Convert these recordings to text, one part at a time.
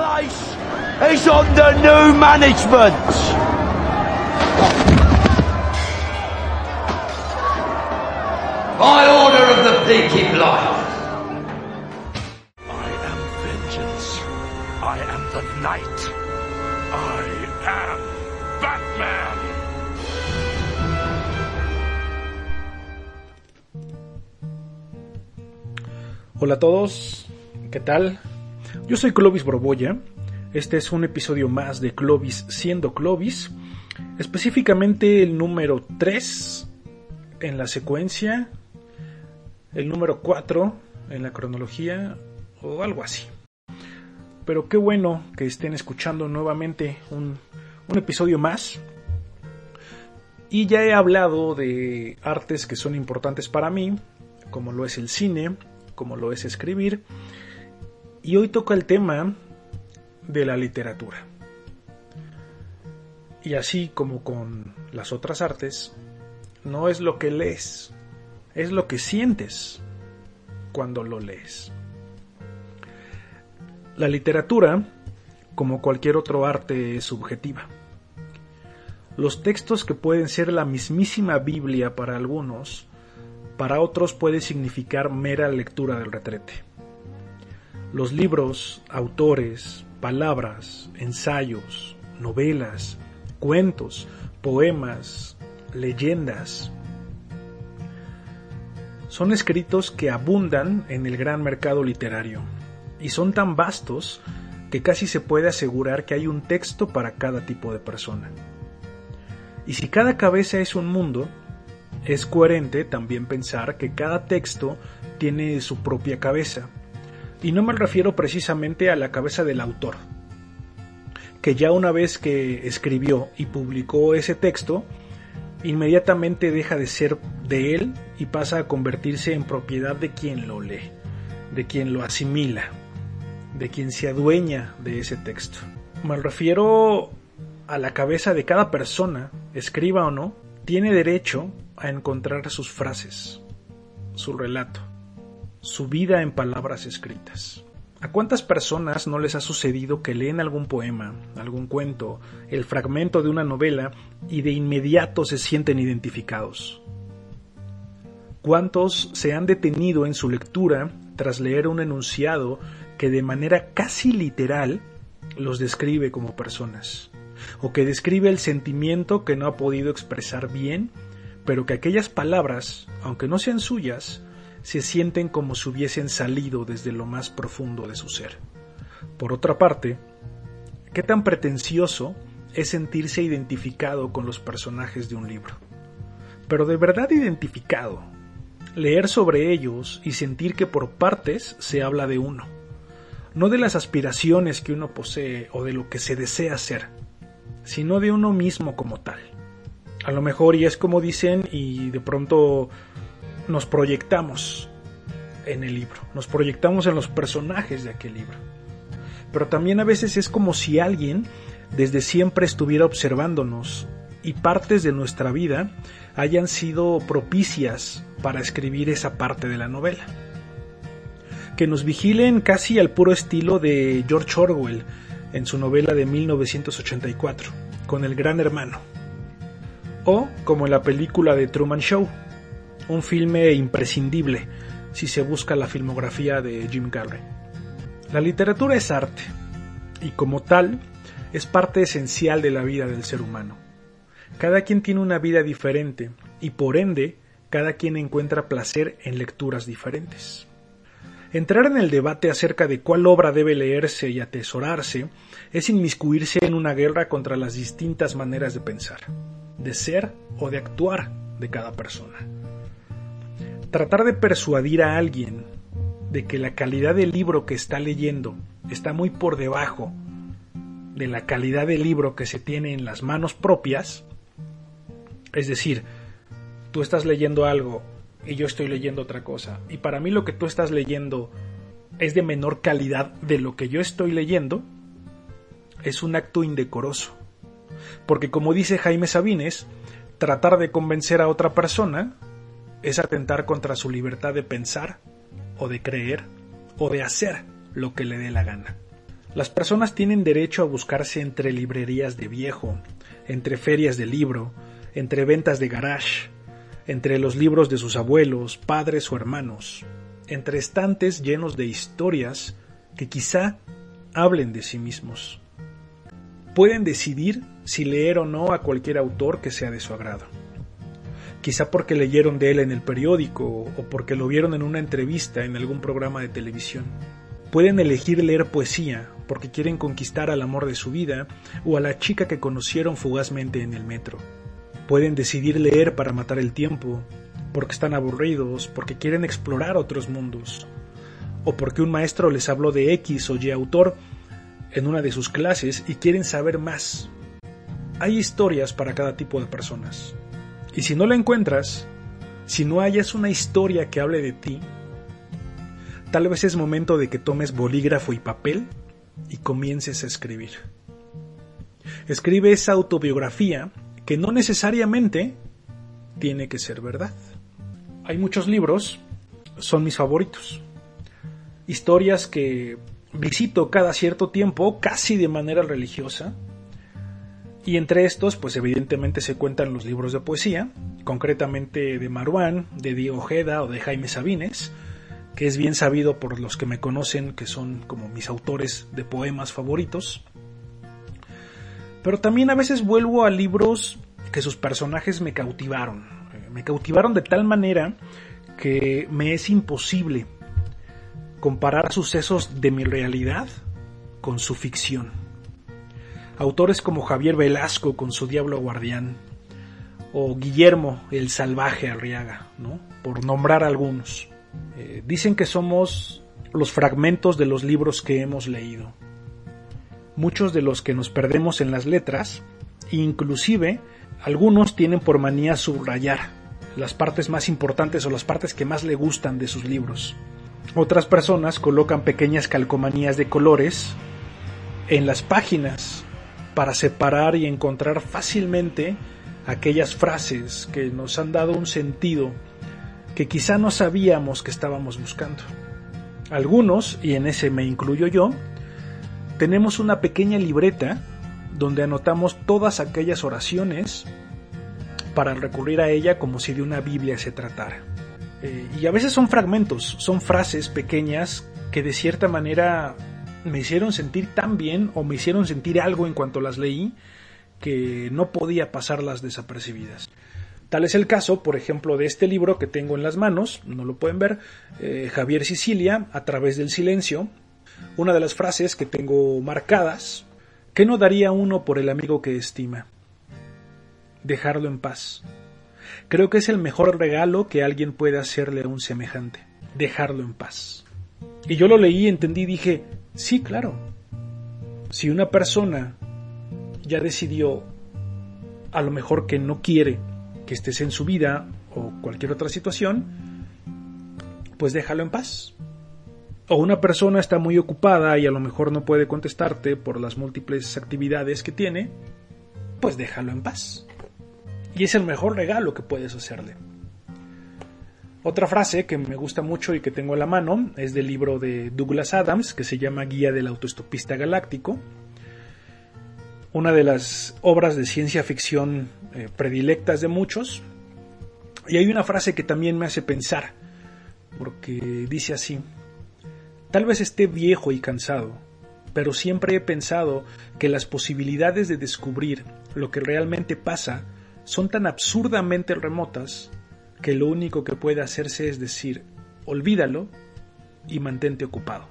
place is under new management. By order of the Peaky Blind. I am vengeance. I am the night. I am Batman. Hola a todos, ¿qué tal? Yo soy Clovis Borbolla. Este es un episodio más de Clovis siendo Clovis, específicamente el número 3 en la secuencia, el número 4 en la cronología o algo así. Pero qué bueno que estén escuchando nuevamente un, un episodio más. Y ya he hablado de artes que son importantes para mí, como lo es el cine, como lo es escribir. Y hoy toca el tema de la literatura. Y así como con las otras artes, no es lo que lees, es lo que sientes cuando lo lees. La literatura, como cualquier otro arte, es subjetiva. Los textos que pueden ser la mismísima Biblia para algunos, para otros puede significar mera lectura del retrete. Los libros, autores, palabras, ensayos, novelas, cuentos, poemas, leyendas, son escritos que abundan en el gran mercado literario y son tan vastos que casi se puede asegurar que hay un texto para cada tipo de persona. Y si cada cabeza es un mundo, es coherente también pensar que cada texto tiene su propia cabeza. Y no me refiero precisamente a la cabeza del autor, que ya una vez que escribió y publicó ese texto, inmediatamente deja de ser de él y pasa a convertirse en propiedad de quien lo lee, de quien lo asimila, de quien se adueña de ese texto. Me refiero a la cabeza de cada persona, escriba o no, tiene derecho a encontrar sus frases, su relato, su vida en palabras escritas. ¿A cuántas personas no les ha sucedido que leen algún poema, algún cuento, el fragmento de una novela y de inmediato se sienten identificados? ¿Cuántos se han detenido en su lectura tras leer un enunciado que de manera casi literal los describe como personas? O que describe el sentimiento que no ha podido expresar bien, pero que aquellas palabras, aunque no sean suyas, se sienten como si hubiesen salido desde lo más profundo de su ser. Por otra parte, ¿qué tan pretencioso es sentirse identificado con los personajes de un libro? Pero de verdad identificado, leer sobre ellos y sentir que por partes se habla de uno, no de las aspiraciones que uno posee o de lo que se desea ser, sino de uno mismo como tal. A lo mejor, y es como dicen, y de pronto nos proyectamos en el libro, nos proyectamos en los personajes de aquel libro. Pero también a veces es como si alguien desde siempre estuviera observándonos y partes de nuestra vida hayan sido propicias para escribir esa parte de la novela. Que nos vigilen casi al puro estilo de George Orwell en su novela de 1984, con el gran hermano. O como en la película de Truman Show, un filme imprescindible si se busca la filmografía de Jim Carrey. La literatura es arte y como tal es parte esencial de la vida del ser humano. Cada quien tiene una vida diferente y por ende cada quien encuentra placer en lecturas diferentes. Entrar en el debate acerca de cuál obra debe leerse y atesorarse es inmiscuirse en una guerra contra las distintas maneras de pensar, de ser o de actuar de cada persona tratar de persuadir a alguien de que la calidad del libro que está leyendo está muy por debajo de la calidad del libro que se tiene en las manos propias, es decir, tú estás leyendo algo y yo estoy leyendo otra cosa, y para mí lo que tú estás leyendo es de menor calidad de lo que yo estoy leyendo, es un acto indecoroso. Porque como dice Jaime Sabines, tratar de convencer a otra persona es atentar contra su libertad de pensar o de creer o de hacer lo que le dé la gana. Las personas tienen derecho a buscarse entre librerías de viejo, entre ferias de libro, entre ventas de garage, entre los libros de sus abuelos, padres o hermanos, entre estantes llenos de historias que quizá hablen de sí mismos. Pueden decidir si leer o no a cualquier autor que sea de su agrado. Quizá porque leyeron de él en el periódico o porque lo vieron en una entrevista en algún programa de televisión. Pueden elegir leer poesía porque quieren conquistar al amor de su vida o a la chica que conocieron fugazmente en el metro. Pueden decidir leer para matar el tiempo, porque están aburridos, porque quieren explorar otros mundos, o porque un maestro les habló de X o Y autor en una de sus clases y quieren saber más. Hay historias para cada tipo de personas. Y si no la encuentras, si no hayas una historia que hable de ti, tal vez es momento de que tomes bolígrafo y papel y comiences a escribir. Escribe esa autobiografía que no necesariamente tiene que ser verdad. Hay muchos libros, son mis favoritos. Historias que visito cada cierto tiempo, casi de manera religiosa. Y entre estos, pues evidentemente se cuentan los libros de poesía, concretamente de Maruán, de Diego Ojeda o de Jaime Sabines, que es bien sabido por los que me conocen que son como mis autores de poemas favoritos. Pero también a veces vuelvo a libros que sus personajes me cautivaron. Me cautivaron de tal manera que me es imposible comparar sucesos de mi realidad con su ficción. Autores como Javier Velasco con su Diablo Guardián, o Guillermo el Salvaje Arriaga, ¿no? por nombrar algunos. Eh, dicen que somos los fragmentos de los libros que hemos leído. Muchos de los que nos perdemos en las letras, inclusive algunos tienen por manía subrayar las partes más importantes o las partes que más le gustan de sus libros. Otras personas colocan pequeñas calcomanías de colores en las páginas para separar y encontrar fácilmente aquellas frases que nos han dado un sentido que quizá no sabíamos que estábamos buscando. Algunos, y en ese me incluyo yo, tenemos una pequeña libreta donde anotamos todas aquellas oraciones para recurrir a ella como si de una Biblia se tratara. Eh, y a veces son fragmentos, son frases pequeñas que de cierta manera me hicieron sentir tan bien o me hicieron sentir algo en cuanto las leí que no podía pasarlas desapercibidas. Tal es el caso, por ejemplo, de este libro que tengo en las manos, no lo pueden ver, eh, Javier Sicilia, a través del silencio, una de las frases que tengo marcadas, ¿qué no daría uno por el amigo que estima? Dejarlo en paz. Creo que es el mejor regalo que alguien puede hacerle a un semejante, dejarlo en paz. Y yo lo leí, entendí dije, sí, claro. Si una persona ya decidió a lo mejor que no quiere que estés en su vida o cualquier otra situación, pues déjalo en paz. O una persona está muy ocupada y a lo mejor no puede contestarte por las múltiples actividades que tiene, pues déjalo en paz. Y es el mejor regalo que puedes hacerle. Otra frase que me gusta mucho y que tengo a la mano es del libro de Douglas Adams que se llama Guía del Autoestopista Galáctico. Una de las obras de ciencia ficción eh, predilectas de muchos. Y hay una frase que también me hace pensar, porque dice así, tal vez esté viejo y cansado, pero siempre he pensado que las posibilidades de descubrir lo que realmente pasa son tan absurdamente remotas que lo único que puede hacerse es decir, olvídalo y mantente ocupado.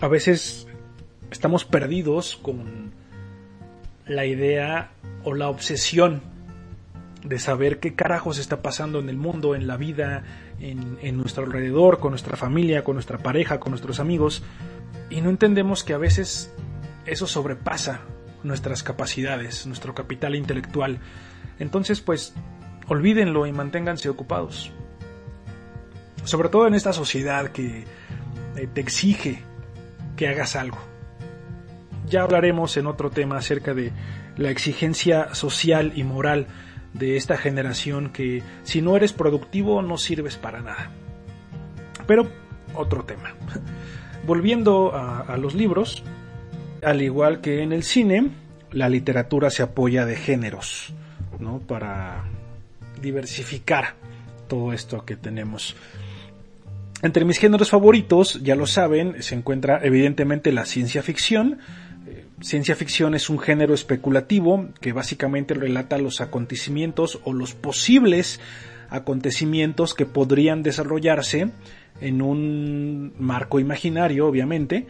A veces estamos perdidos con la idea o la obsesión de saber qué carajos está pasando en el mundo, en la vida, en, nuestro alrededor, con nuestra familia, con nuestra pareja, con nuestros amigos, y no entendemos que a veces eso sobrepasa nuestras capacidades, nuestro capital intelectual. Entonces, pues, olvídenlo y manténganse ocupados. Sobre todo en esta sociedad que eh, te exige que hagas algo. Ya hablaremos en otro tema acerca de la exigencia social y moral de esta generación que si no eres productivo no sirves para nada. Pero otro tema. Volviendo a, los libros, Al igual que en el cine, la literatura se apoya de géneros, ¿no? Para diversificar todo esto que tenemos. Entre mis géneros favoritos, ya lo saben, se encuentra evidentemente la ciencia ficción. Eh, Ciencia ficción es un género especulativo que básicamente relata los acontecimientos o los posibles acontecimientos que podrían desarrollarse en un marco imaginario, obviamente.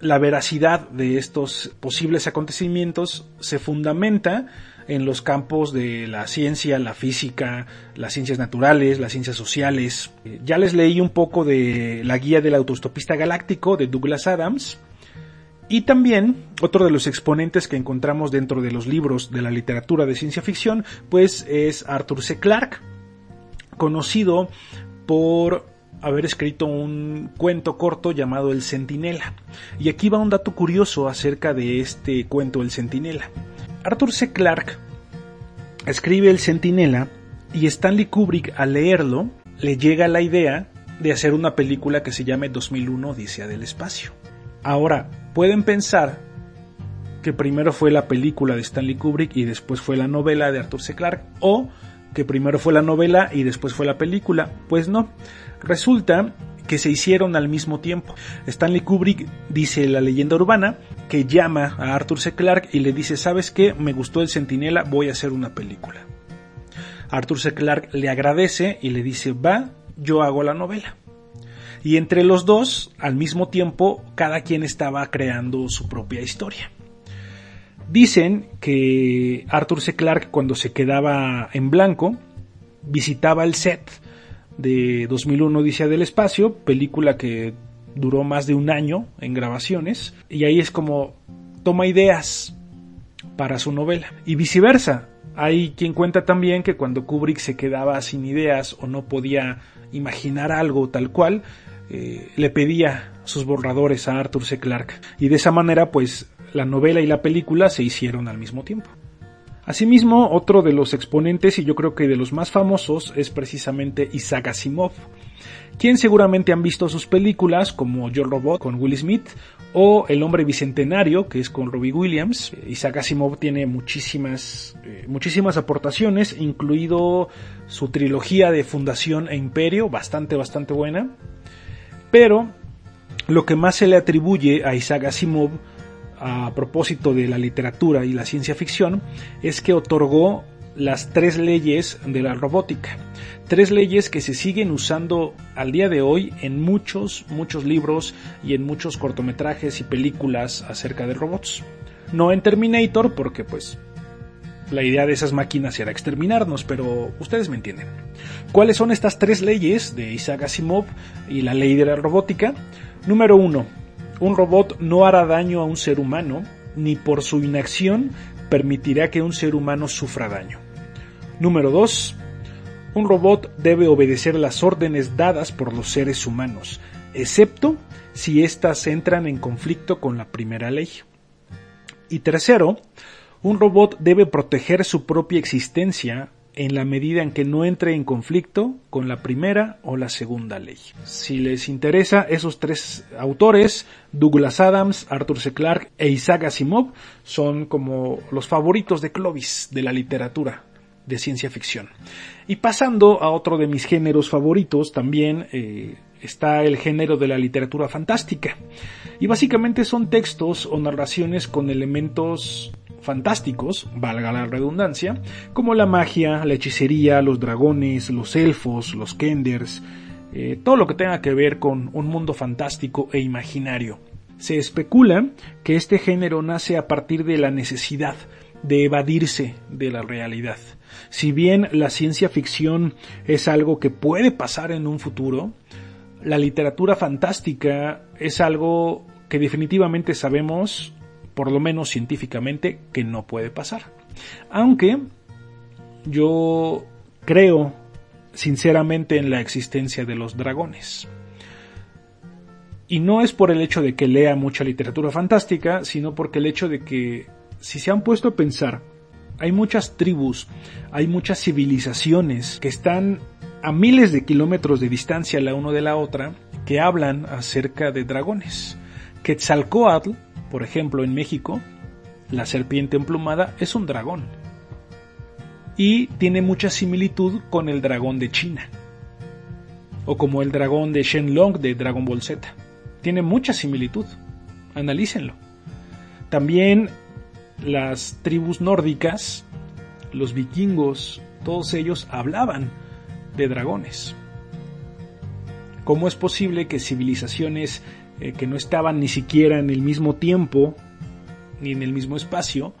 La veracidad de estos posibles acontecimientos se fundamenta en los campos de la ciencia, la física, las ciencias naturales, las ciencias sociales. Ya les leí un poco de la guía del autostopista galáctico de Douglas Adams. Y también otro de los exponentes que encontramos dentro de los libros de la literatura de ciencia ficción, pues es Arthur C. Clarke, conocido por haber escrito un cuento corto llamado El Centinela. Y aquí va un dato curioso acerca de este cuento El Centinela. Arthur C. Clarke escribe El Centinela y Stanley Kubrick al leerlo le llega la idea de hacer una película que se llame 2001 Odisea del Espacio. Ahora, pueden pensar que primero fue la película de Stanley Kubrick y después fue la novela de Arthur C. Clarke o que primero fue la novela y después fue la película. Pues no, resulta que se hicieron al mismo tiempo. Stanley Kubrick dice la leyenda urbana que llama a Arthur C. Clarke y le dice, ¿sabes qué? Me gustó el Centinela, voy a hacer una película. Arthur C. Clarke le agradece y le dice, va, yo hago la novela. Y entre los dos, al mismo tiempo, cada quien estaba creando su propia historia. Dicen que Arthur C. Clarke cuando se quedaba en blanco, visitaba el set de 2001 Odisea del Espacio, película que duró más de un año en grabaciones, y ahí es como toma ideas para su novela. Y viceversa, hay quien cuenta también que cuando Kubrick se quedaba sin ideas o no podía imaginar algo tal cual, eh, le pedía sus borradores a Arthur C. Clarke. Y de esa manera, pues, la novela y la película se hicieron al mismo tiempo. Asimismo, otro de los exponentes y yo creo que de los más famosos es precisamente Isaac Asimov, quien seguramente han visto sus películas como Yo Robot con Will Smith o El hombre bicentenario que es con Robbie Williams. Isaac Asimov tiene muchísimas eh, muchísimas aportaciones, incluido su trilogía de Fundación e Imperio, bastante bastante buena. Pero lo que más se le atribuye a Isaac Asimov a propósito de la literatura y la ciencia ficción es que otorgó las tres leyes de la robótica. Tres leyes que se siguen usando al día de hoy en muchos, muchos libros y en muchos cortometrajes y películas acerca de robots. No en Terminator porque pues la idea de esas máquinas era exterminarnos, pero ustedes me entienden. ¿Cuáles son estas tres leyes de Isaac Asimov y la ley de la robótica? Número uno, un robot no hará daño a un ser humano, ni por su inacción permitirá que un ser humano sufra daño. Número 2. Un robot debe obedecer las órdenes dadas por los seres humanos, excepto si éstas entran en conflicto con la primera ley. Y tercero, un robot debe proteger su propia existencia en la medida en que no entre en conflicto con la primera o la segunda ley. Si les interesa, esos tres autores, Douglas Adams, Arthur C. Clarke e Isaac Asimov, son como los favoritos de Clovis de la literatura de ciencia ficción. Y pasando a otro de mis géneros favoritos, también eh, está el género de la literatura fantástica. Y básicamente son textos o narraciones con elementos fantásticos, valga la redundancia, como la magia, la hechicería, los dragones, los elfos, los kenders, eh, todo lo que tenga que ver con un mundo fantástico e imaginario. Se especula que este género nace a partir de la necesidad de evadirse de la realidad. Si bien la ciencia ficción es algo que puede pasar en un futuro, la literatura fantástica es algo que definitivamente sabemos por lo menos científicamente, que no puede pasar. Aunque yo creo sinceramente en la existencia de los dragones. Y no es por el hecho de que lea mucha literatura fantástica, sino porque el hecho de que, si se han puesto a pensar, hay muchas tribus, hay muchas civilizaciones que están a miles de kilómetros de distancia la una de la otra, que hablan acerca de dragones. Quetzalcoatl Por ejemplo, en México, la serpiente emplumada es un dragón. Y tiene mucha similitud con el dragón de China. O como el dragón de Shenlong de Dragon Ball Z. Tiene mucha similitud. Analícenlo. También las tribus nórdicas, los vikingos, todos ellos hablaban de dragones. ¿Cómo es posible que civilizaciones eh, que no estaban ni siquiera en el mismo tiempo ni en el mismo espacio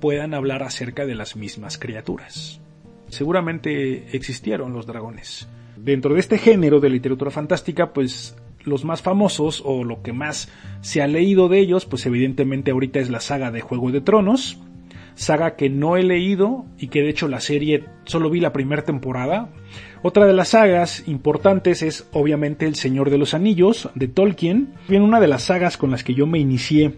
puedan hablar acerca de las mismas criaturas? Seguramente existieron los dragones. Dentro de este género de literatura fantástica, pues los más famosos o lo que más se ha leído de ellos, pues evidentemente ahorita es la saga de Juego de Tronos, saga que no he leído y que de hecho la serie solo vi la primera temporada. Otra de las sagas importantes es obviamente El Señor de los Anillos de Tolkien. Bien, una de las sagas con las que yo me inicié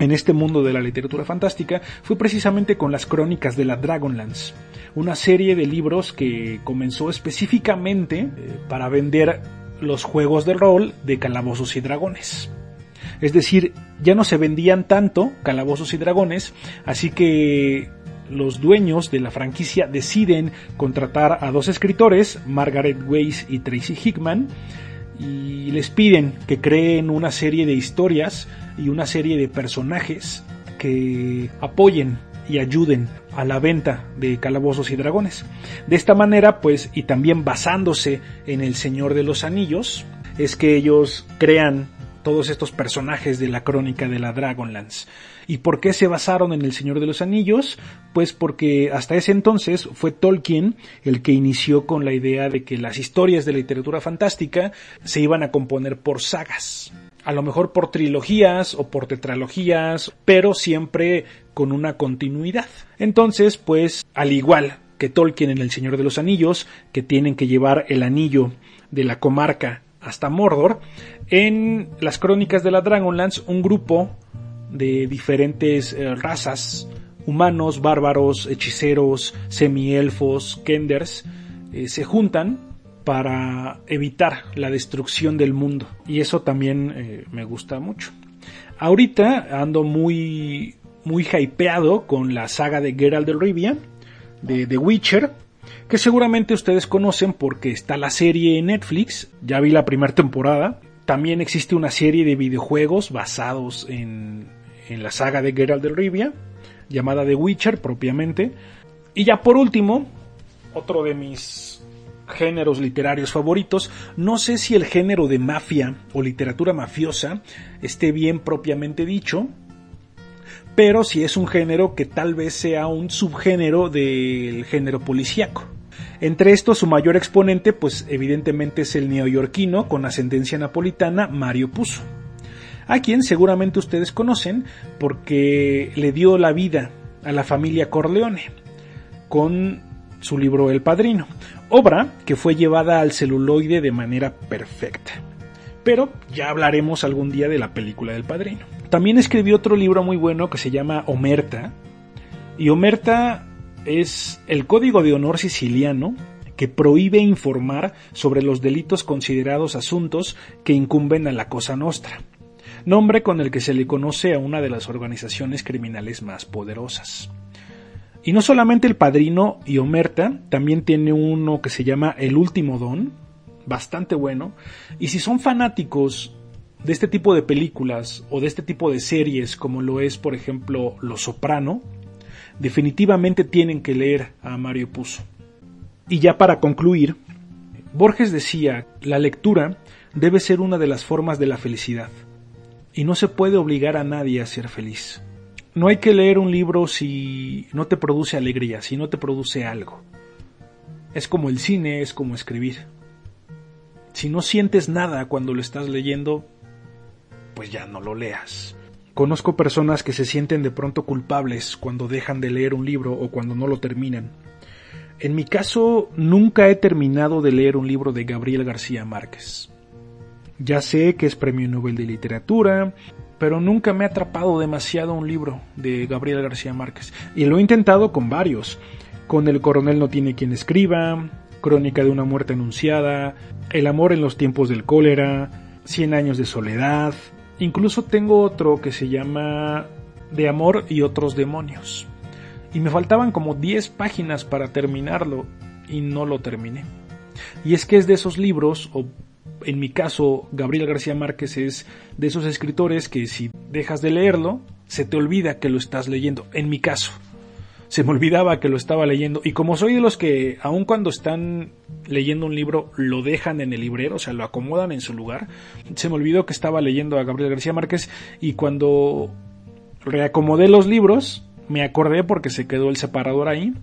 en este mundo de la literatura fantástica fue precisamente con las crónicas de la Dragonlance, una serie de libros que comenzó específicamente eh, para vender los juegos de rol de calabozos y dragones. Es decir, ya no se vendían tanto calabozos y dragones, así que los dueños de la franquicia deciden contratar a dos escritores, Margaret Weiss y Tracy Hickman, y les piden que creen una serie de historias y una serie de personajes que apoyen y ayuden a la venta de calabozos y dragones. De esta manera, pues, y también basándose en el Señor de los Anillos, es que ellos crean todos estos personajes de la crónica de la Dragonlance. ¿Y por qué se basaron en El Señor de los Anillos? Pues porque hasta ese entonces fue Tolkien el que inició con la idea de que las historias de la literatura fantástica se iban a componer por sagas. A lo mejor por trilogías o por tetralogías, pero siempre con una continuidad. Entonces, pues, al igual que Tolkien en El Señor de los Anillos, que tienen que llevar el anillo de la comarca hasta Mordor, en las crónicas de la Dragonlance un grupo de diferentes eh, razas, humanos, bárbaros, hechiceros, semielfos, kenders, eh, se juntan para evitar la destrucción del mundo. Y eso también eh, me gusta mucho. Ahorita ando muy, muy hypeado con la saga de Geralt de Rivia, de The Witcher, que seguramente ustedes conocen porque está la serie en Netflix, ya vi la primera temporada, también existe una serie de videojuegos basados en, en la saga de Geralt de Rivia, llamada The Witcher propiamente, y ya por último, otro de mis géneros literarios favoritos. No sé si el género de mafia o literatura mafiosa esté bien propiamente dicho, pero si es un género que tal vez sea un subgénero del género policíaco. Entre estos, su mayor exponente, pues evidentemente es el neoyorquino con ascendencia napolitana Mario Puzo, a quien seguramente ustedes conocen porque le dio la vida a la familia Corleone con su libro El Padrino, obra que fue llevada al celuloide de manera perfecta. Pero ya hablaremos algún día de la película del Padrino. También escribió otro libro muy bueno que se llama Omerta, y Omerta es el código de honor siciliano que prohíbe informar sobre los delitos considerados asuntos que incumben a la Cosa Nostra, nombre con el que se le conoce a una de las organizaciones criminales más poderosas. Y no solamente el padrino y Omerta, también tiene uno que se llama El último don, bastante bueno, y si son fanáticos de este tipo de películas o de este tipo de series como lo es por ejemplo Los Soprano, definitivamente tienen que leer a Mario Puzo. Y ya para concluir, Borges decía, la lectura debe ser una de las formas de la felicidad, y no se puede obligar a nadie a ser feliz. No hay que leer un libro si no te produce alegría, si no te produce algo. Es como el cine, es como escribir. Si no sientes nada cuando lo estás leyendo, pues ya no lo leas. Conozco personas que se sienten de pronto culpables cuando dejan de leer un libro o cuando no lo terminan. En mi caso, nunca he terminado de leer un libro de Gabriel García Márquez. Ya sé que es Premio Nobel de Literatura, pero nunca me ha atrapado demasiado un libro de Gabriel García Márquez. Y lo he intentado con varios. Con El coronel no tiene quien escriba, Crónica de una muerte anunciada, El amor en los tiempos del cólera, Cien años de soledad, Incluso tengo otro que se llama De amor y otros demonios. Y me faltaban como 10 páginas para terminarlo y no lo terminé. Y es que es de esos libros, o en mi caso, Gabriel García Márquez es de esos escritores que si dejas de leerlo, se te olvida que lo estás leyendo. En mi caso, se me olvidaba que lo estaba leyendo. Y como soy de los que, aun cuando están leyendo un libro, lo dejan en el librero, o sea, lo acomodan en su lugar, se me olvidó que estaba leyendo a Gabriel García Márquez y cuando reacomodé los libros, me acordé porque se quedó el separador ahí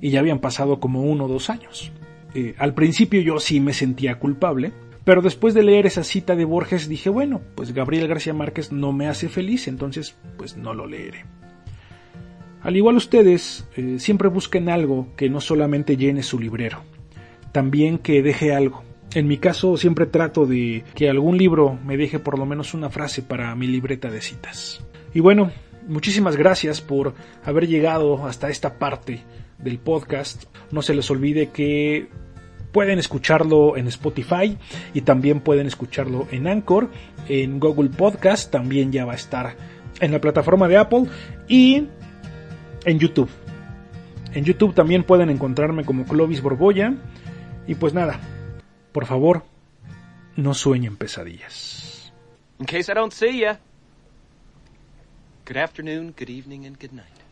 y ya habían pasado como uno o dos años. Eh, al principio yo sí me sentía culpable, pero después de leer esa cita de Borges dije, bueno, pues Gabriel García Márquez no me hace feliz, entonces pues no lo leeré. Al igual ustedes, eh, siempre busquen algo que no solamente llene su librero, también que deje algo. En mi caso siempre trato de que algún libro me deje por lo menos una frase para mi libreta de citas. Y bueno, muchísimas gracias por haber llegado hasta esta parte del podcast. No se les olvide que pueden escucharlo en Spotify y también pueden escucharlo en Anchor, en Google Podcast, también ya va a estar en la plataforma de Apple y en YouTube. En YouTube también pueden encontrarme como Clovis Borbolla y pues nada, por favor, no sueñen pesadillas. In case I don't see ya, good afternoon, good evening, and good night.